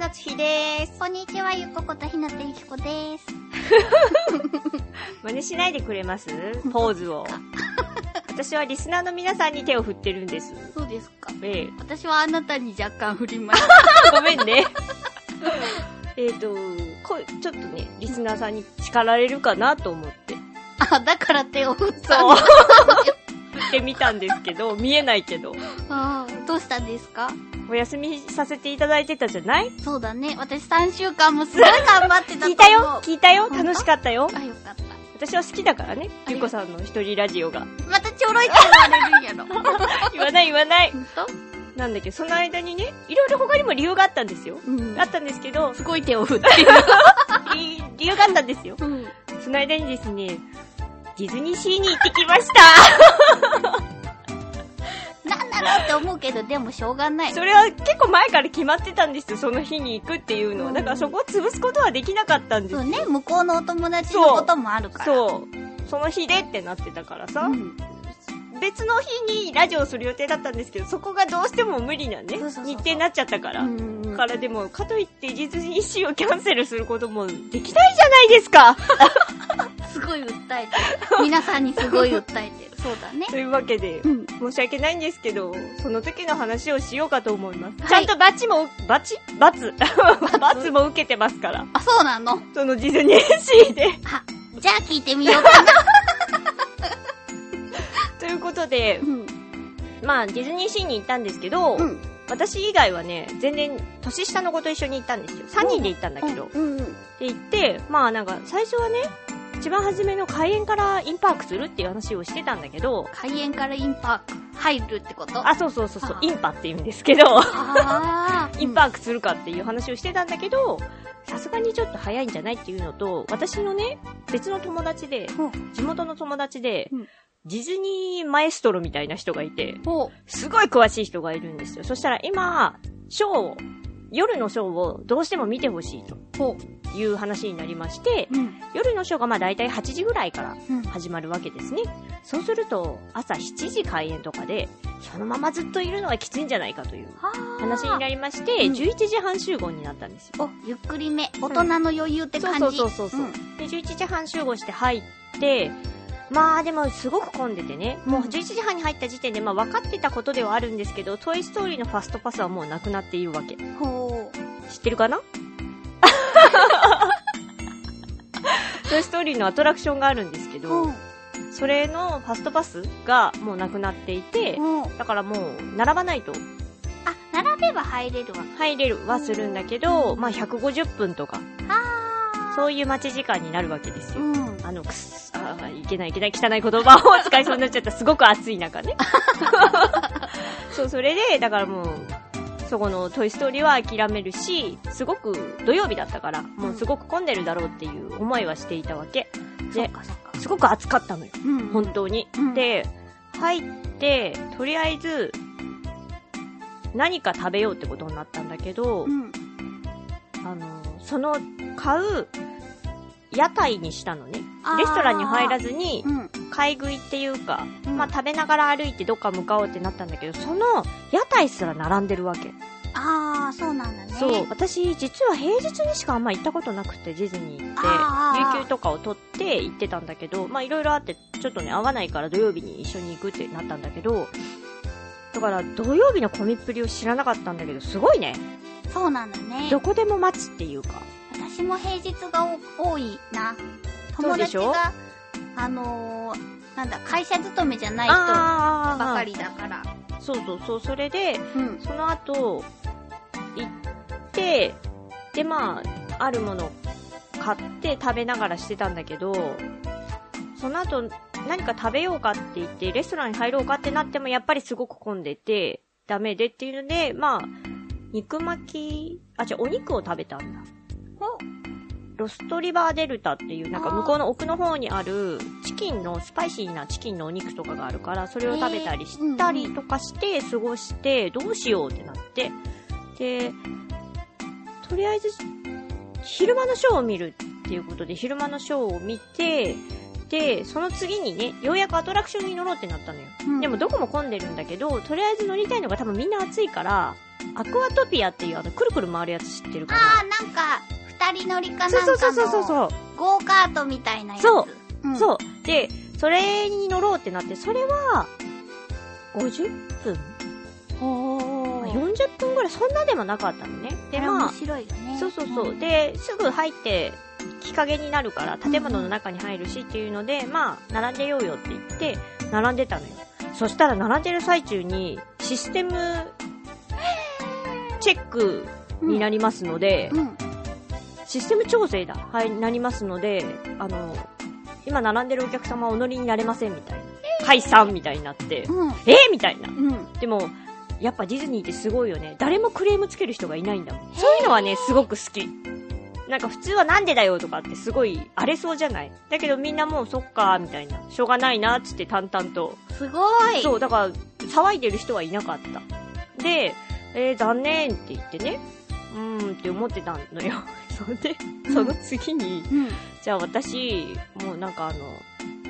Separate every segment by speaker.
Speaker 1: 夏日です。
Speaker 2: こんにちはゆっこことひなたゆきこです
Speaker 1: 真似しないでくれます？ポーズを。私はリスナーの皆さんに手を振ってるんです。
Speaker 2: そうですか
Speaker 1: ええ。
Speaker 2: 私はあなたに若干振りました
Speaker 1: ごめんね。えっと、こちょっとね、リスナーさんに叱られるかなと思って。
Speaker 2: あだから手を振った
Speaker 1: そう。振ってみたんですけど、見えないけど。
Speaker 2: あーどうしたんですか？
Speaker 1: お休みさせていただいてたじゃない？
Speaker 2: そうだね私3週間もすごい頑張ってたと思う
Speaker 1: 聞いたよ？聞いたよ？楽しかったよ
Speaker 2: あよかった
Speaker 1: 私は好きだからね。ゆうこさんの一人ラジオが。
Speaker 2: またちょろいって言われるんやろ
Speaker 1: 言わない言わない。
Speaker 2: ほんと
Speaker 1: なんだけど、その間にね、いろいろ他にも理由があったんですよ。
Speaker 2: うん
Speaker 1: あったんですけど、
Speaker 2: すごい手を振って
Speaker 1: 理由があったんですよ。
Speaker 2: る。うん。
Speaker 1: その間にですね、ディズニーシーに行ってきました。
Speaker 2: って思うけど、でもしょうがない。
Speaker 1: それは結構前から決まってたんですよ、その日に行くっていうのは。だからそこを潰すことはできなかったんですよ。
Speaker 2: そうね、向こうのお友達のこともあるから。
Speaker 1: そう。その日でってなってたからさ、
Speaker 2: うん。
Speaker 1: 別の日にラジオをする予定だったんですけど、そこがどうしても無理なね、日程になっちゃったから。からでも、かといってディズニーシーをキャンセルすることもできないじゃないですか
Speaker 2: すごい訴えてる。皆さんにすごい訴えてる。そうだね。
Speaker 1: というわけで、
Speaker 2: うん。
Speaker 1: 申し訳ないんですけど、その時の話をしようかと思います。
Speaker 2: はい
Speaker 1: ちゃんとバチも、バチ？バツ？バツ？も受けてますから。
Speaker 2: あ、そうなの？
Speaker 1: そのディズニーシーで。
Speaker 2: あ、じゃあ聞いてみようかな。
Speaker 1: ということで
Speaker 2: う、ん。
Speaker 1: まあ、ディズニーシーに行ったんですけど、
Speaker 2: うん。
Speaker 1: 私以外はね、全然年下の子と一緒に行ったんですよ。3人で行ったんだけど。
Speaker 2: うん。うん。
Speaker 1: で行って、まあなんか、最初はね、一番初めの開園からインパークするっていう話をしてたんだけど、
Speaker 2: 開園からインパーク入るってこと？
Speaker 1: あ、そうそうそうそう
Speaker 2: あ、
Speaker 1: インパって言うんですけど、インパークするかっていう話をしてたんだけど、さすがにちょっと早いんじゃないっていうのと、私のね、別の友達で、
Speaker 2: ほ
Speaker 1: 地元の友達で、
Speaker 2: うん。
Speaker 1: ディズニーマエストロみたいな人がいて、すごい詳しい人がいるんですよ。そしたら今、ショーを、夜のショーをどうしても見てほしいという話になりまして、
Speaker 2: う。うん。
Speaker 1: 夜のショーがまあ大体8時ぐらいから
Speaker 2: うん。
Speaker 1: 始まるわけですね。そうすると、朝7時開演とかで、そのままずっといるのはきついんじゃないかという話になりまして、
Speaker 2: うん
Speaker 1: 11時半集合になったんですよ。
Speaker 2: お、ゆっくりめ。大人の余裕って感じ。
Speaker 1: そうそうそうそう。
Speaker 2: ん
Speaker 1: で、11時半集合して入って、まあでもすごく混んでてね、もう11時半に入った時点でまあ分かってたことではあるんですけど、トイストーリーのファストパスはもうなくなっているわけ。
Speaker 2: ほ
Speaker 1: 知ってるかな？トイストーリーのアトラクションがあるんですけ
Speaker 2: う。
Speaker 1: ど。それのファストパスがもうなくなっていて。だからもう並ばないと
Speaker 2: あ、並べば入れるわ。
Speaker 1: 入れるはするんだけど、まあ150分とか、
Speaker 2: あ
Speaker 1: そういう待ち時間になるわけですよ。
Speaker 2: うん。
Speaker 1: あの、くす、あーいけないいけない汚い言葉を使いそうになっちゃった。すごく暑い中ね。そう、それで、だからもう、そこのトイストーリーは諦めるし、すごく土曜日だったから、もうすごく混んでるだろうっていう思いはしていたわけ。で、
Speaker 2: そっかそっか。
Speaker 1: すごく暑かったのよ。
Speaker 2: うん。
Speaker 1: 本当に。
Speaker 2: うん
Speaker 1: で、入って、とりあえず、何か食べようってことになったんだけど、
Speaker 2: うん。
Speaker 1: あの、その、買う、屋台にしたのね。レストランに入らずに、
Speaker 2: うん。
Speaker 1: 買い食いっていうか、
Speaker 2: うん
Speaker 1: まあ食べながら歩いてどっか向かおうってなったんだけど、その屋台すら並んでるわけ。
Speaker 2: ああ、そうなんだね。
Speaker 1: そう。私、実は平日にしかあんま行ったことなくて、ディズニー行って有給とかを取って行ってたんだけど、まあいろいろあって、ちょっとね、合わないから土曜日に一緒に行くってなったんだけど、だから土曜日の混みっぷりを知らなかったんだけど、すごいね。
Speaker 2: そうなんだね。
Speaker 1: どこでも待つっていうか。
Speaker 2: 私も平日が多いな。友達が、あのー、なんだ、会社勤めじゃない人
Speaker 1: あ
Speaker 2: ばかりだから。
Speaker 1: そうそうそう、それで、
Speaker 2: うん。
Speaker 1: その後、行って、で、まあ、あるもの買って食べながらしてたんだけど、その後何か食べようかって言って、レストランに入ろうかってなっても、やっぱりすごく混んでて、ダメでっていうので、まあ、肉巻き、あ、じゃお肉を食べたんだ。ロストリバーデルタっていう、なんか向こうの奥の方にある、チキンの、スパイシーなチキンのお肉とかがあるから、それを食べたりしたりとかして、過ごして、どうしようってなって、で、とりあえず、昼間のショーを見るっていうことで、昼間のショーを見て、で、その次にね、ようやくアトラクションに乗ろうってなったのよ。
Speaker 2: うん
Speaker 1: でもどこも混んでるんだけど、とりあえず乗りたいのが多分みんな暑いから、アクアトピアっていうあの、くるくる回るやつ知ってるかな？
Speaker 2: あー、なんか、二人乗りかなんか
Speaker 1: そうそうそうそう
Speaker 2: の、
Speaker 1: そう。
Speaker 2: ゴーカートみたいなやつ。
Speaker 1: そう
Speaker 2: うん。
Speaker 1: そう。で、それに乗ろうってなって、それは、50分？
Speaker 2: ほー。
Speaker 1: ?40 分ぐらい、そんなでもなかったのね。で、
Speaker 2: あれ面
Speaker 1: まあ、
Speaker 2: 白いよね。
Speaker 1: そうそうそう。
Speaker 2: ん
Speaker 1: で、すぐ入って、日陰になるから、建物の中に入るしっていうので、まあ、並んでようよって言って、並んでたのよ。そしたら、並んでる最中に、システム、チェックになりますので、
Speaker 2: うん。
Speaker 1: システム調整だ。はい、なりますので、あの、今並んでるお客様はお乗りになれませんみたいな。解散みたいになって、
Speaker 2: うん。
Speaker 1: えー、みたいな。
Speaker 2: うん。
Speaker 1: でも、やっぱディズニーってすごいよね。誰もクレームつける人がいないんだもん。そういうのはね、すごく好き。なんか普通はなんでだよとかってすごい荒れそうじゃない？だけどみんなもうそっかーみたいな。しょうがないなっつって淡々と。
Speaker 2: すごい。
Speaker 1: そう、だから騒いでる人はいなかった。で、えー、残念って言ってね。うーんって思ってたのよ。それで、その次に、
Speaker 2: うん。
Speaker 1: じゃあ私、もうなんかあの、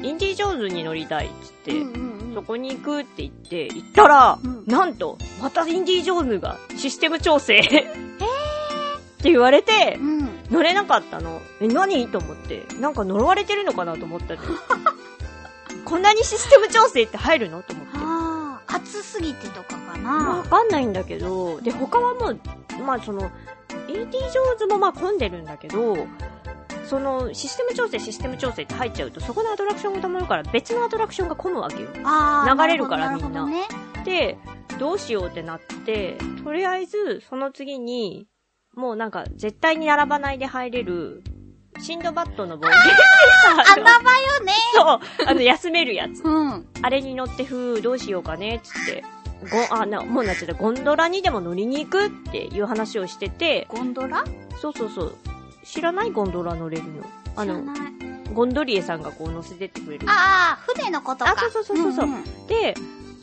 Speaker 1: インディ・ジョーンズに乗りたいっつって、
Speaker 2: うんうんうん
Speaker 1: そこに行くって言って、行ったら、
Speaker 2: うん
Speaker 1: なんと、またインディ・ジョーンズがシステム調整って言われて
Speaker 2: う、ん。
Speaker 1: 乗れなかったの。え、何？と思って。なんか呪われてるのかなと思ったの こんなにシステム調整って入るの？と思って。
Speaker 2: すぎてとかか
Speaker 1: わ
Speaker 2: な。
Speaker 1: かんないんだけど、で、他はもう、まあその、インディ・ジョーンズもまあ混んでるんだけど、その、システム調整、システム調整って入っちゃうと、そこのアトラクションが溜まるから、別のアトラクションが混むわけよ。
Speaker 2: ああ。
Speaker 1: 流れるからみんな
Speaker 2: なる
Speaker 1: で、どうしようってなって、とりあえず、その次に、もうなんか、絶対に並ばないで入れる、シンドバッドの冒険
Speaker 2: ほどね。穴場よね。
Speaker 1: そう、あの、休めるやつ。
Speaker 2: うん。
Speaker 1: あれに乗ってふう、どうしようかね、つって。ご、あ、な、もうなっちゃった、ゴンドラにでも乗りに行くっていう話をしてて、
Speaker 2: ゴンドラ？
Speaker 1: そうそうそう。知らない？ゴンドラ乗れるの。あの、
Speaker 2: 知らない。
Speaker 1: ゴンドリエさんがこう乗せてってくれる。
Speaker 2: ああ、船のことか。
Speaker 1: あそうそうそうそうそうん
Speaker 2: ん
Speaker 1: で、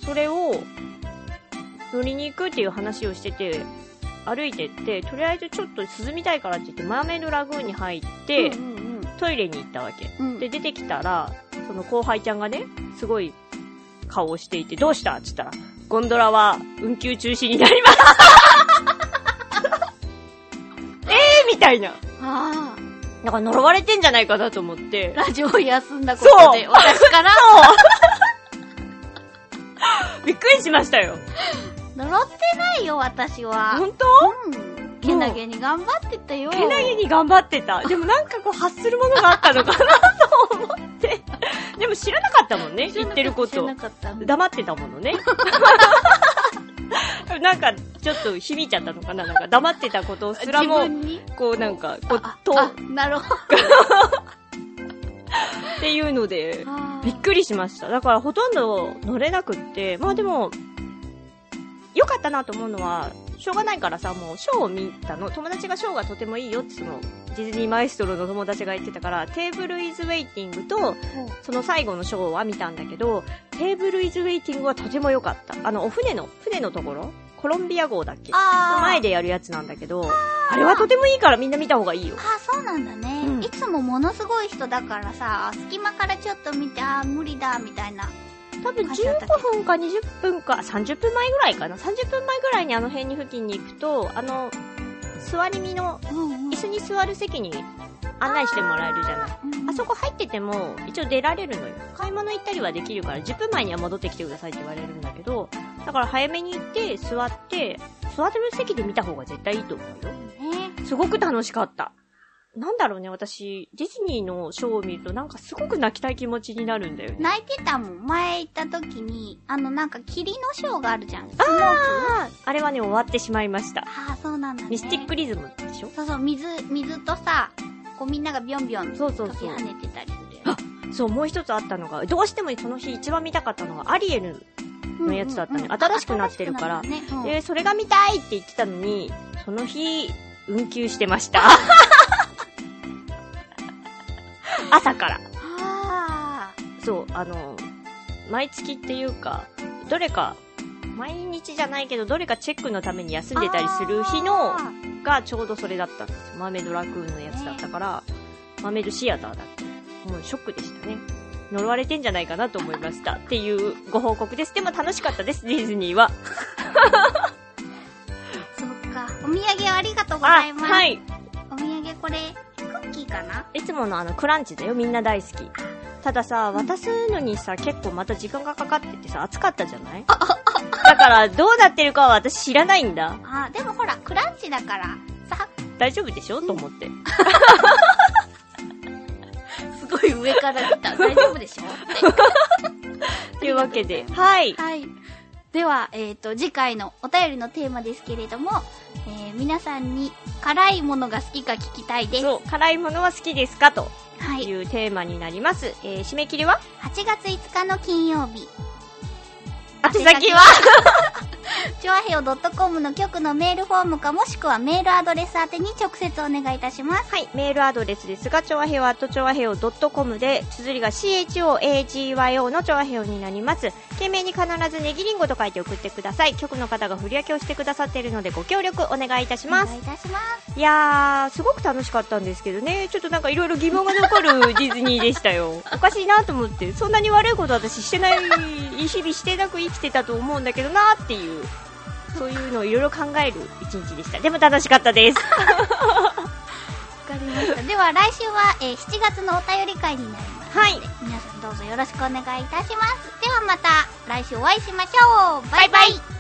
Speaker 1: それを、乗りに行くっていう話をしてて、歩いてって、とりあえずちょっと涼みたいからって言って、マーメイドラグーンに入って、
Speaker 2: うんうん
Speaker 1: トイレに行ったわけ。
Speaker 2: うんうん。
Speaker 1: で、出てきたら、その後輩ちゃんがね、すごい顔をしていて、どうした？って言ったら、ゴンドラは運休中止になります。えーみたいな。
Speaker 2: あ
Speaker 1: なんか呪われてんじゃないかなと思って
Speaker 2: あ、。ラジオを休んだことで、私から
Speaker 1: びっくりしましたよ。
Speaker 2: 呪ってないよ、私は。
Speaker 1: 本当？
Speaker 2: うん。けなげに頑張ってたよ。
Speaker 1: けなげに頑張ってた。でもなんかこう発するものがあったのかなと思って。でも知らなかったもんね、言ってること
Speaker 2: 知らな。かった。
Speaker 1: 黙ってたものね。なんか、ちょっと響いちゃったのかな？なんか黙ってたことすらもこうなんか、こう
Speaker 2: あ、
Speaker 1: と、
Speaker 2: なるほど。
Speaker 1: ていうので、びっくりしました。だからほとんど乗れなくって、まあでも、良かったなと思うのは、しょうがないからさ、もうショーを見たの。友達がショーがとてもいいよってその、ディズニーマエストロの友達が言ってたから、テーブルイズウェイティングと、その最後のショーは見たんだけど、テーブルイズウェイティングはとても良かった。あの、お船の、船のところ？コロンビア号だっけ？前でやるやつなんだけど、あれはとてもいいからみんな見た方がいいよ。
Speaker 2: あーそうなんだね、
Speaker 1: うん
Speaker 2: いつもものすごい人だからさ、隙間からちょっと見て、あー無理だ、みたいな。
Speaker 1: 多分15分か20分か、30分前ぐらいかな。30分前ぐらいにあの辺に付近に行くと、あの、座り身の椅子に座る席に案内してもらえるじゃない。あそこ入ってても、一応出られるのよ。買い物行ったりはできるから、10分前には戻ってきてくださいって言われるんだけど、だから早めに行って、座って、座ってる席で見た方が絶対いいと思うよ。
Speaker 2: ね
Speaker 1: すごく楽しかった。なんだろうね、私、ディズニーのショーを見るとなんかすごく泣きたい気持ちになるんだよね。
Speaker 2: 泣いてたもん。前行った時に、あのなんか霧のショーがあるじゃん。スモーク
Speaker 1: ああれはね、終わってしまいました。
Speaker 2: ああ、そうなんだね。
Speaker 1: ミスティックリズムでしょ？
Speaker 2: そうそう、水、水とさ、こうみんながビョンビョン
Speaker 1: そうそうそう
Speaker 2: 跳ねてたりするや
Speaker 1: そう、もう一つあったのが、どうしてもその日一番見たかったのが、アリエルのやつだったね。
Speaker 2: うんうんうん
Speaker 1: 新しくなってるから。
Speaker 2: ねうん
Speaker 1: で、それが見たいって言ってたのに、その日、運休してました。朝から。
Speaker 2: あ
Speaker 1: そう、あの、毎月っていうか、どれか、毎日じゃないけど、どれかチェックのために休んでたりする日のがちょうどそれだったんですよ。マーメイドラクーンのやつだったから、マーメイドシアターだって。もうショックでしたね。呪われてんじゃないかなと思いました。っていうご報告です。でも楽しかったです、ディズニーは。
Speaker 2: そっか。お土産ありがとうございます。
Speaker 1: はい。
Speaker 2: お土産これ、かな？い
Speaker 1: つものあの、クランチだよ。みんな大好き。たださ、渡すのにさ、結構また時間がかかっててさ、暑かったじゃない？だから、どうなってるかは私知らないんだ。
Speaker 2: あー、でもほら、クランチだから、さ、
Speaker 1: 大丈夫でしょ？と思って。
Speaker 2: すごい上から来た。大丈夫でしょ？
Speaker 1: というわけで、はい。
Speaker 2: はい。では、えっ、と、次回のお便りのテーマですけれども、えー皆さんに辛いものが好きか聞きたいです。
Speaker 1: そう、辛いものは好きですかと
Speaker 2: はいい。
Speaker 1: うテーマになります。えー、締め切りは
Speaker 2: ？8月5日の金曜日。
Speaker 1: 宛先は？
Speaker 2: チョアヘオ .com の局のメールフォームかもしくはメールアドレス宛てに直接お願いいたします。
Speaker 1: はい、メールアドレスですが、ちょわへお、あとちょわへお .com で、綴りが CHOAGYO のちょわへおになります。件名に必ずネギリンゴと書いて送ってください。局の方が振り分けをしてくださっているので、ご協力お願いいたします
Speaker 2: お願。いいたします。
Speaker 1: いやー、すごく楽しかったんですけどね、ちょっとなんかいろいろ疑問が残るディズニーでしたよ。おかしいなと思って、そんなに悪いこと私してない、日々してなく生きてたと思うんだけどなっていう、そういうのをいろいろ考える一日でした。でも楽しかったです。
Speaker 2: わかりました。では来週は、えー7月のお便り会になります。
Speaker 1: はい。
Speaker 2: 皆さんどうぞよろしくお願いいたします。ではまた来週お会いしましょう。バイバイ